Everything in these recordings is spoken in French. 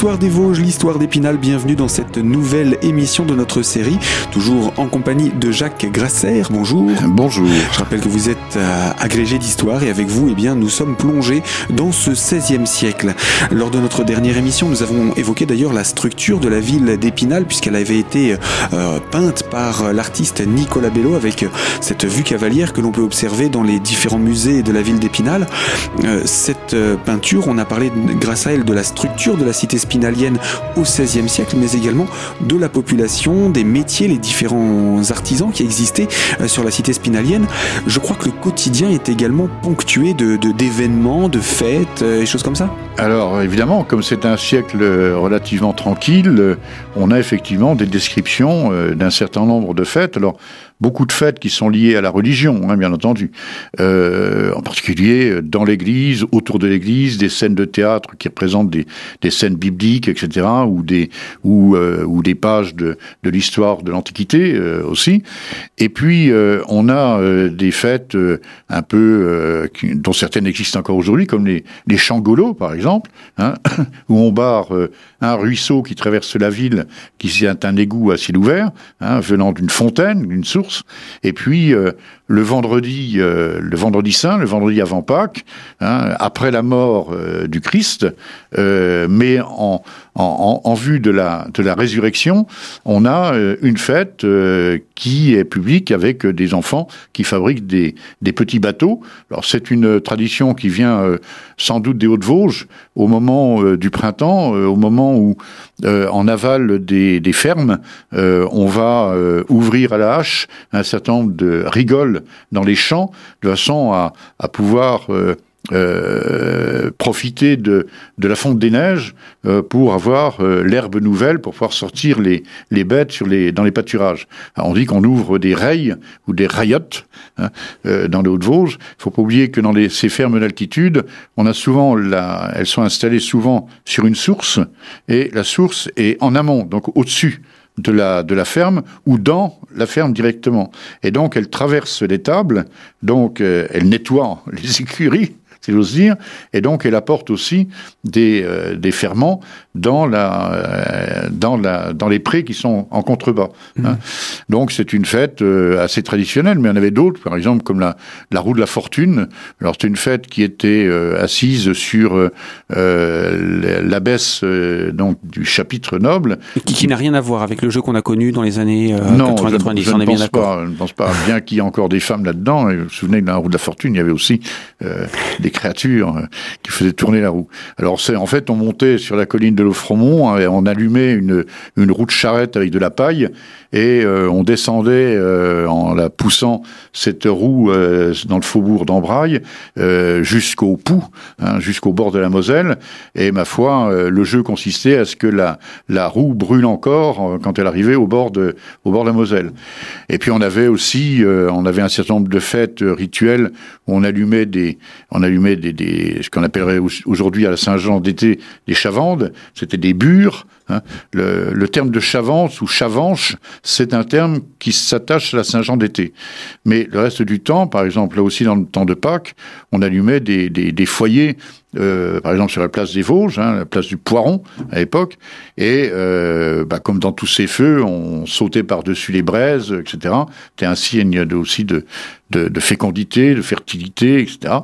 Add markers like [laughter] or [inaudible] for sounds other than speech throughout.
L'histoire des Vosges, l'histoire d'Épinal, bienvenue dans cette nouvelle émission de notre série, toujours en compagnie de Jacques Grasser. Bonjour. Bonjour. Je rappelle que vous êtes euh, agrégé d'histoire et avec vous, eh bien, nous sommes plongés dans ce 16e siècle. Lors de notre dernière émission, nous avons évoqué d'ailleurs la structure de la ville d'Épinal puisqu'elle avait été euh, peinte par l'artiste Nicolas Bello avec cette vue cavalière que l'on peut observer dans les différents musées de la ville d'Épinal. Euh, cette euh, peinture, on a parlé grâce à elle de la structure de la cité spinalienne au XVIe siècle, mais également de la population, des métiers, les différents artisans qui existaient euh, sur la cité spinalienne. Je crois que le quotidien est également ponctué de d'événements, de, fêtes et choses comme ça. Alors évidemment, comme c'est un siècle relativement tranquille, on a effectivement des descriptions d'un certain nombre de fêtes. Alors beaucoup de fêtes qui sont liées à la religion, hein, bien entendu. Euh, en particulier dans l'église, autour de l'église, des scènes de théâtre qui représentent des, des scènes bibliques, etc., ou des, ou, euh, ou des pages de, de l'histoire de l'Antiquité euh, aussi. Et puis, euh, on a des fêtes un peu, dont certaines existent encore aujourd'hui, comme les, les changolos, par exemple, hein, [coughs] où on barre un ruisseau qui traverse la ville, qui est un égout à ciel ouvert, hein, venant d'une fontaine, d'une source, et puis euh, le vendredi, euh, le vendredi saint, le vendredi avant Pâques, hein, après la mort euh, du Christ, mais en, en, en, vue de la, de la résurrection, on a une fête qui est publique avec des enfants qui fabriquent des, des petits bateaux. Alors c'est une tradition qui vient sans doute des Hauts-de-Vosges au moment du printemps, au moment où, euh, en aval des, fermes, euh, on va euh, ouvrir à la hache un certain nombre de rigoles dans les champs, de façon à, pouvoir euh, profiter de, la fonte des neiges euh, pour avoir euh, l'herbe nouvelle, pour pouvoir sortir les, bêtes dans les pâturages. on dit qu'on ouvre des rails ou des rayottes hein, dans les Hauts-de-Vosges. Il faut pas oublier que dans ces fermes d'altitude, elles sont installées souvent sur une source et la source est en amont, donc au-dessus de la, de la ferme ou dans la ferme directement. Et donc, elle traverse les tables, donc elle nettoie les [laughs] écuries, si j'ose dire, et donc elle apporte aussi des, euh, des ferments dans, la, euh, dans, la, dans les prés qui sont en contrebas. Hein. Mmh. Donc c'est une fête euh, assez traditionnelle, mais il y en avait d'autres, par exemple comme la, la roue de la fortune. Alors c'est une fête qui était assise sur l'abbesse donc du chapitre noble. qui, qui n'a rien à voir avec le jeu qu'on a connu dans les années 80-90, je, ne pense pas, je ne pense pas, bien qu'il y ait encore des femmes là-dedans. Vous vous souvenez que dans la roue de la fortune, il y avait aussi des créatures euh, qui faisaient tourner la roue. Alors c'est en fait on montait sur la colline de l'Offremont hein, et on allumait une, une roue de charrette avec de la paille et euh, on descendait euh, en la poussant cette roue dans le faubourg d'Ambrail jusqu'au Pou, hein, jusqu'au bord de la Moselle. Et ma foi, le jeu consistait à ce que la, la roue brûle encore quand elle arrivait au bord de, au bord de la Moselle. Et puis on avait aussi, on avait un certain nombre de fêtes rituelles où on allumait des, des, ce qu'on appellerait aujourd'hui à la Saint-Jean d'été des chavandes, c'était des bures. Hein. Le, terme de chavance ou chavanche, c'est un terme qui s'attache à la Saint-Jean d'été. Mais le reste du temps, par exemple, là aussi dans le temps de Pâques, on allumait des, foyers euh, par exemple sur la place des Vosges, hein, la place du Poiron à l'époque, et euh, bah, comme dans tous ces feux, on sautait par-dessus les braises, etc. C'était un signe aussi de, de, fécondité, de fertilité, etc.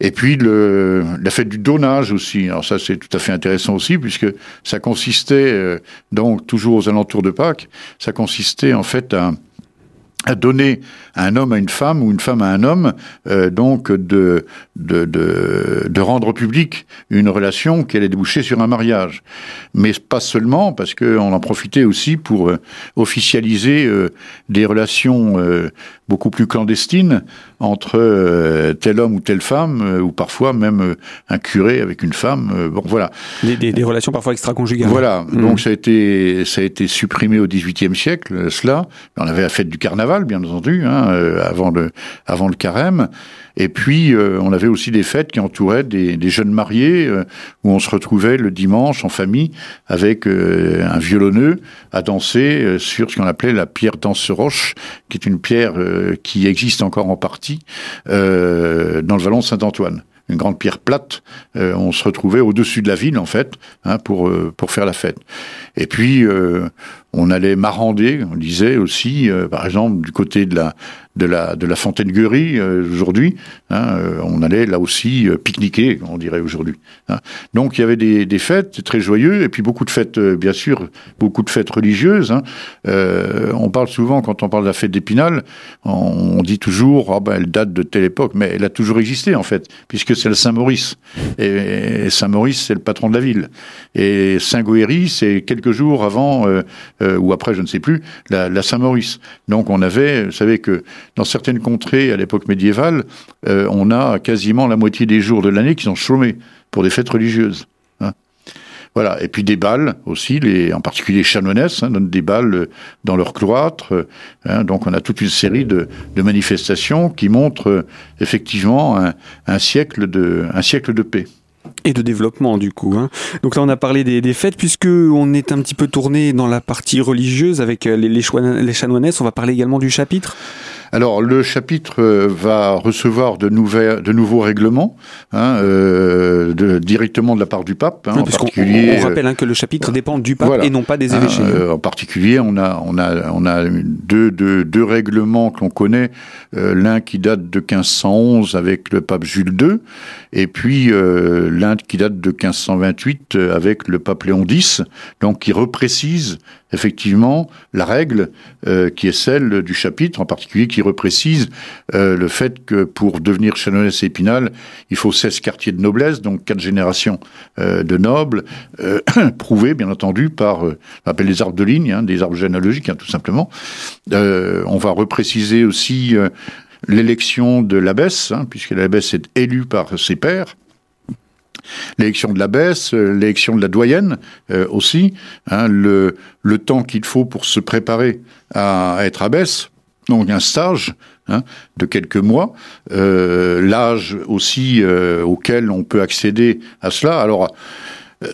Et puis le, la fête du donnage aussi. Alors ça c'est tout à fait intéressant aussi puisque ça consistait euh, donc toujours aux alentours de Pâques, ça consistait en fait à à donner un homme à une femme ou une femme à un homme, euh, donc de, de, de, de, rendre public une relation qui allait déboucher sur un mariage. Mais pas seulement, parce qu'on en profitait aussi pour euh, officialiser euh, des relations beaucoup plus clandestines entre tel homme ou telle femme, ou parfois même un curé avec une femme. bon, voilà. Des, des, des relations parfois extra-conjugales. Voilà. Mmh. Donc ça a été ça a été supprimé au XVIIIe siècle. Cela, on avait la fête du carnaval, bien entendu, hein, avant le avant le carême. Et puis, euh, on avait aussi des fêtes qui entouraient des, jeunes mariés, euh, où on se retrouvait le dimanche en famille avec euh, un violonneux à danser sur ce qu'on appelait la pierre danse-roche, qui est une pierre qui existe encore en partie dans le vallon Saint-Antoine une grande pierre plate. on se retrouvait au-dessus de la ville, en fait, hein, pour, pour faire la fête. Et puis, on allait marander, on disait aussi, par exemple, du côté de la, de la, de la fontaine Guerie euh, aujourd'hui. Hein, euh, on allait là aussi euh, pique-niquer, on dirait aujourd'hui. Hein. Donc il y avait des, des, fêtes très joyeuses et puis beaucoup de fêtes, bien sûr, beaucoup de fêtes religieuses. Hein. on parle souvent, quand on parle de la fête d'Épinal, on, dit toujours, ah ben, elle date de telle époque, mais elle a toujours existé en fait, puisque c'est le Saint-Maurice. Et, Saint-Maurice, c'est le patron de la ville. Et Saint-Goëry, c'est quelques jours avant, ou après, je ne sais plus, la, Saint-Maurice. Donc on avait, vous savez que dans certaines contrées à l'époque médiévale, euh, on a quasiment la moitié des jours de l'année qui sont chômés pour des fêtes religieuses. Hein. Voilà. Et puis des balles aussi, en particulier les chanoinesses hein, donnent des balles euh, dans leur cloître. Hein. donc on a toute une série de, manifestations qui montrent euh, effectivement un siècle de paix et de développement du coup. Hein. Donc là on a parlé des, des, fêtes puisque on est un petit peu tourné dans la partie religieuse avec les, les, les chanoinesses. On va parler également du chapitre. Alors le chapitre euh, va recevoir de, nouvelles, de nouveaux règlements hein, euh, de, directement de la part du pape. Hein, en particulier, on, rappelle hein, que le chapitre dépend du pape et non pas des évêchés. Euh, en particulier, on a, on a, on a deux, deux, deux règlements que l'on connaît. Euh, l'un qui date de 1511 avec le pape Jules II, et puis euh, l'un qui date de 1528 avec le pape Léon X, donc qui reprécise effectivement la règle euh, qui est celle du chapitre, en particulier qui reprécise euh, le fait que pour devenir chanoinesse épinal, il faut 16 quartiers de noblesse, donc quatre générations euh, de nobles, [clears throat] prouvés bien entendu par, on appelle les arbres de ligne, hein, des arbres généalogiques hein, tout simplement. on va repréciser aussi l'élection de l'abbesse, hein, puisque l'abbesse est élue par ses pairs, l'élection de l'abbesse, euh, l'élection de la doyenne euh, aussi, hein, le, le temps qu'il faut pour se préparer à, être abbesse, donc un stage hein, de quelques mois, euh, l'âge aussi auquel on peut accéder à cela. Alors,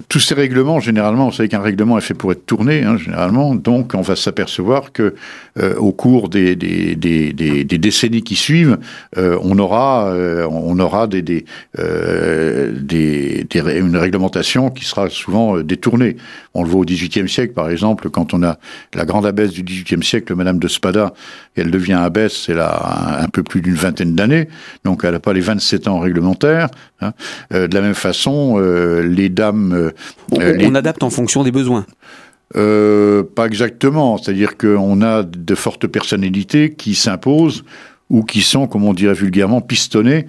tous ces règlements, généralement, vous savez qu'un règlement est fait pour être tourné, hein, généralement, donc on va s'apercevoir que euh, au cours des, des, des, des, décennies qui suivent, euh, on aura, euh, on aura des, des, une réglementation qui sera souvent détournée. On le voit au XVIIIe siècle, par exemple, quand on a la grande abbesse du XVIIIe siècle, Madame de Spada, elle devient abbesse, elle a un, peu plus d'une vingtaine d'années, donc elle n'a pas les 27 ans réglementaires. Hein. de la même façon, les dames euh, euh, on, adapte en fonction des besoins. Euh, pas exactement, c'est-à-dire qu'on a de fortes personnalités qui s'imposent ou qui sont, comme on dirait vulgairement, pistonnés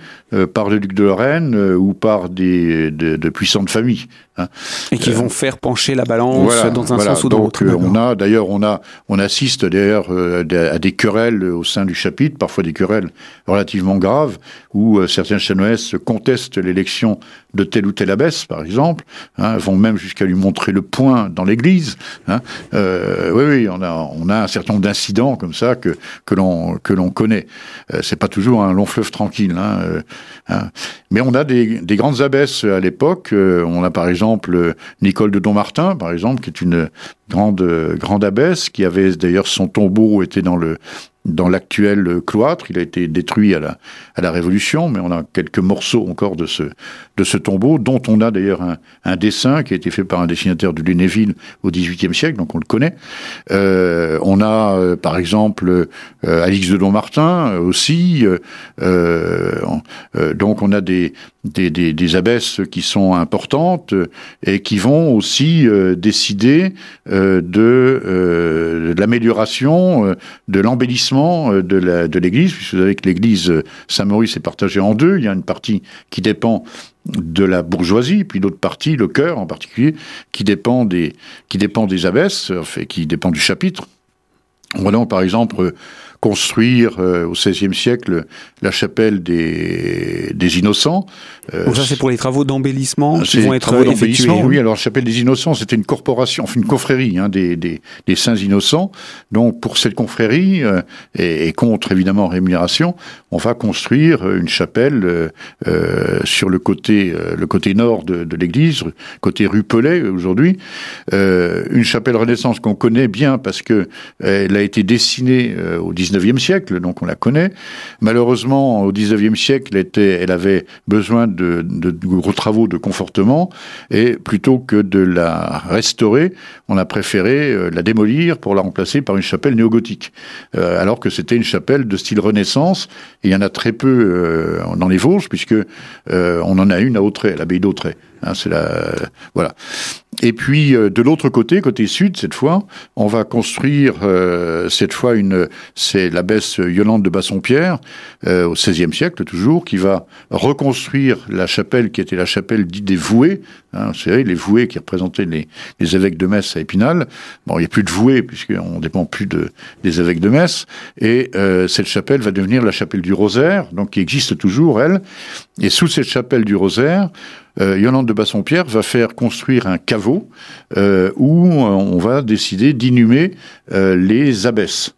par le duc de Lorraine ou par des de, puissantes familles. Hein. Et qui vont faire pencher la balance dans un sens ou dans l'autre. on a d'ailleurs on a on assiste d'ailleurs à des querelles au sein du chapitre, parfois des querelles relativement graves, où certains chanoines contestent l'élection de telle ou telle abbesse, par exemple, hein, vont même jusqu'à lui montrer le point dans l'église. Hein. Euh, oui, oui, on a, on a un certain nombre d'incidents comme ça que, que l'on que l'on connaît. Euh, c'est pas toujours un long fleuve tranquille. Hein, euh, hein. Mais on a des, des grandes abbesses à l'époque. Euh, on a par exemple Nicole de Dommartin, par exemple, qui est une grande grande abbesse qui avait d'ailleurs son tombeau était dans le dans l'actuel cloître. Il a été détruit à la, à la Révolution, mais on a quelques morceaux encore de ce, de ce tombeau, dont on a d'ailleurs un, un, dessin qui a été fait par un dessinateur du Lunéville au XVIIIe siècle, donc on le connaît. Euh, on a, euh, par exemple, euh, Alix de Dommartin euh, aussi. donc on a des, des, des, des, abbesses qui sont importantes et qui vont aussi décider de, de l'amélioration, de l'embellissement de l'église, puisque vous savez que l'église Saint-Maurice est partagée en deux. Il y a une partie qui dépend de la bourgeoisie, puis l'autre partie, le cœur en particulier, qui dépend des, qui dépend des abbesses, enfin, qui dépend du chapitre. Voilà, par exemple, construire euh, au XVIe siècle la chapelle des, des Innocents. Euh, ça, c'est pour les travaux d'embellissement qui vont être effectués. Hein. Oui, alors la chapelle des Innocents, c'était une corporation, enfin une confrérie hein, des, des, des, saints innocents. Donc pour cette confrérie, euh, et, contre évidemment rémunération, on va construire une chapelle euh, sur le côté, le côté nord de, de l'église, côté rue Pellet aujourd'hui. une chapelle Renaissance qu'on connaît bien parce que a été dessinée au 19e siècle, donc on la connaît. Malheureusement, au 19e siècle, elle, était, elle avait besoin de, gros travaux de confortement, et plutôt que de la restaurer, on a préféré euh, la démolir pour la remplacer par une chapelle néogothique, euh, alors que c'était une chapelle de style Renaissance. Il y en a très peu euh, dans les Vosges, puisque on en a une à Autray, à l'abbaye d'Autray. Hein, c'est la voilà. Et puis euh, de l'autre côté, côté sud, cette fois, on va construire euh, cette fois une, c'est l'abbesse Yolande de Bassompierre euh, au XVIe siècle toujours, qui va reconstruire la chapelle qui était la chapelle dite des voués. Hein, c'est les voués qui représentaient les, les, évêques de Metz à Épinal. Bon, il n'y a plus de voués puisqu'on dépend plus de, des évêques de Metz. Et cette chapelle va devenir la chapelle du Rosaire, donc qui existe toujours elle. Et sous cette chapelle du Rosaire, euh, Yolande de Bassompierre va faire construire un caveau euh, où on va décider d'inhumer euh, les abbesses.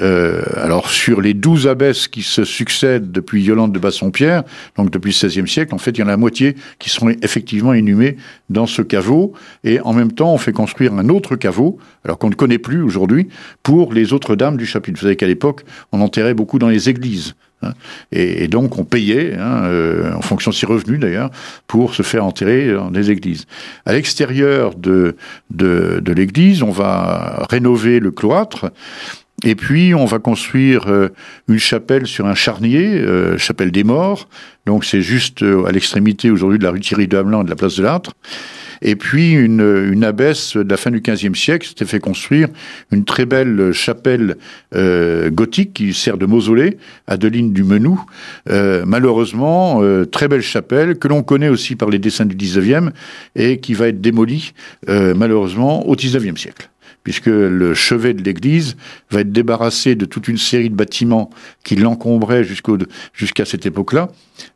Euh, alors sur les douze abbesses qui se succèdent depuis Yolande de Bassompierre, donc depuis le XVIe siècle, en fait il y en a la moitié qui sont effectivement inhumées dans ce caveau, et en même temps on fait construire un autre caveau, alors qu'on ne connaît plus aujourd'hui, pour les autres dames du chapitre. Vous savez qu'à l'époque on enterrait beaucoup dans les églises. Hein. Et, donc on payait, hein, euh, en fonction de ses revenus d'ailleurs, pour se faire enterrer dans des églises. À l'extérieur de, de, de l'église, on va rénover le cloître. Et puis, on va construire euh, une chapelle sur un charnier, euh, chapelle des morts. Donc, c'est juste à l'extrémité aujourd'hui de la rue Thierry de Hamelin et de la place de l'Âtre. Et puis une, une abbesse de la fin du XVe siècle s'était fait construire une très belle chapelle euh, gothique qui sert de mausolée, Adeline du Menou. Euh, malheureusement, euh, très belle chapelle que l'on connaît aussi par les dessins du XIXe et qui va être démolie malheureusement au XIXe siècle puisque le chevet de l'église va être débarrassé de toute une série de bâtiments qui l'encombraient jusqu'à cette époque-là.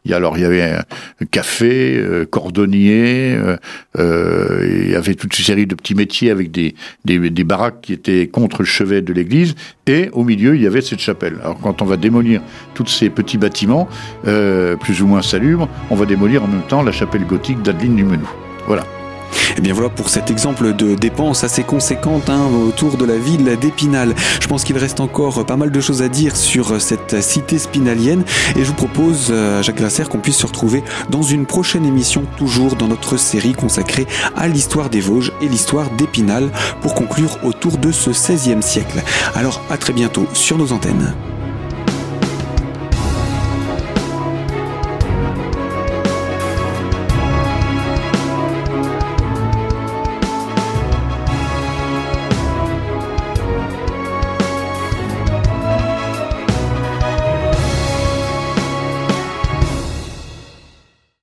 Il alors il y avait un café, euh, cordonnier, euh, euh, il y avait toute une série de petits métiers avec des, des, baraques qui étaient contre le chevet de l'église, et au milieu il y avait cette chapelle. Alors quand on va démolir tous ces petits bâtiments, plus ou moins salubres, on va démolir en même temps la chapelle gothique d'Adeline du Menou. Voilà. Et eh bien voilà pour cet exemple de dépenses assez conséquentes hein, autour de la ville d'Épinal. Je pense qu'il reste encore pas mal de choses à dire sur cette cité spinalienne et je vous propose, euh, Jacques Grasser, qu'on puisse se retrouver dans une prochaine émission, toujours dans notre série consacrée à l'histoire des Vosges et l'histoire d'Épinal pour conclure autour de ce 16e siècle. Alors à très bientôt sur nos antennes.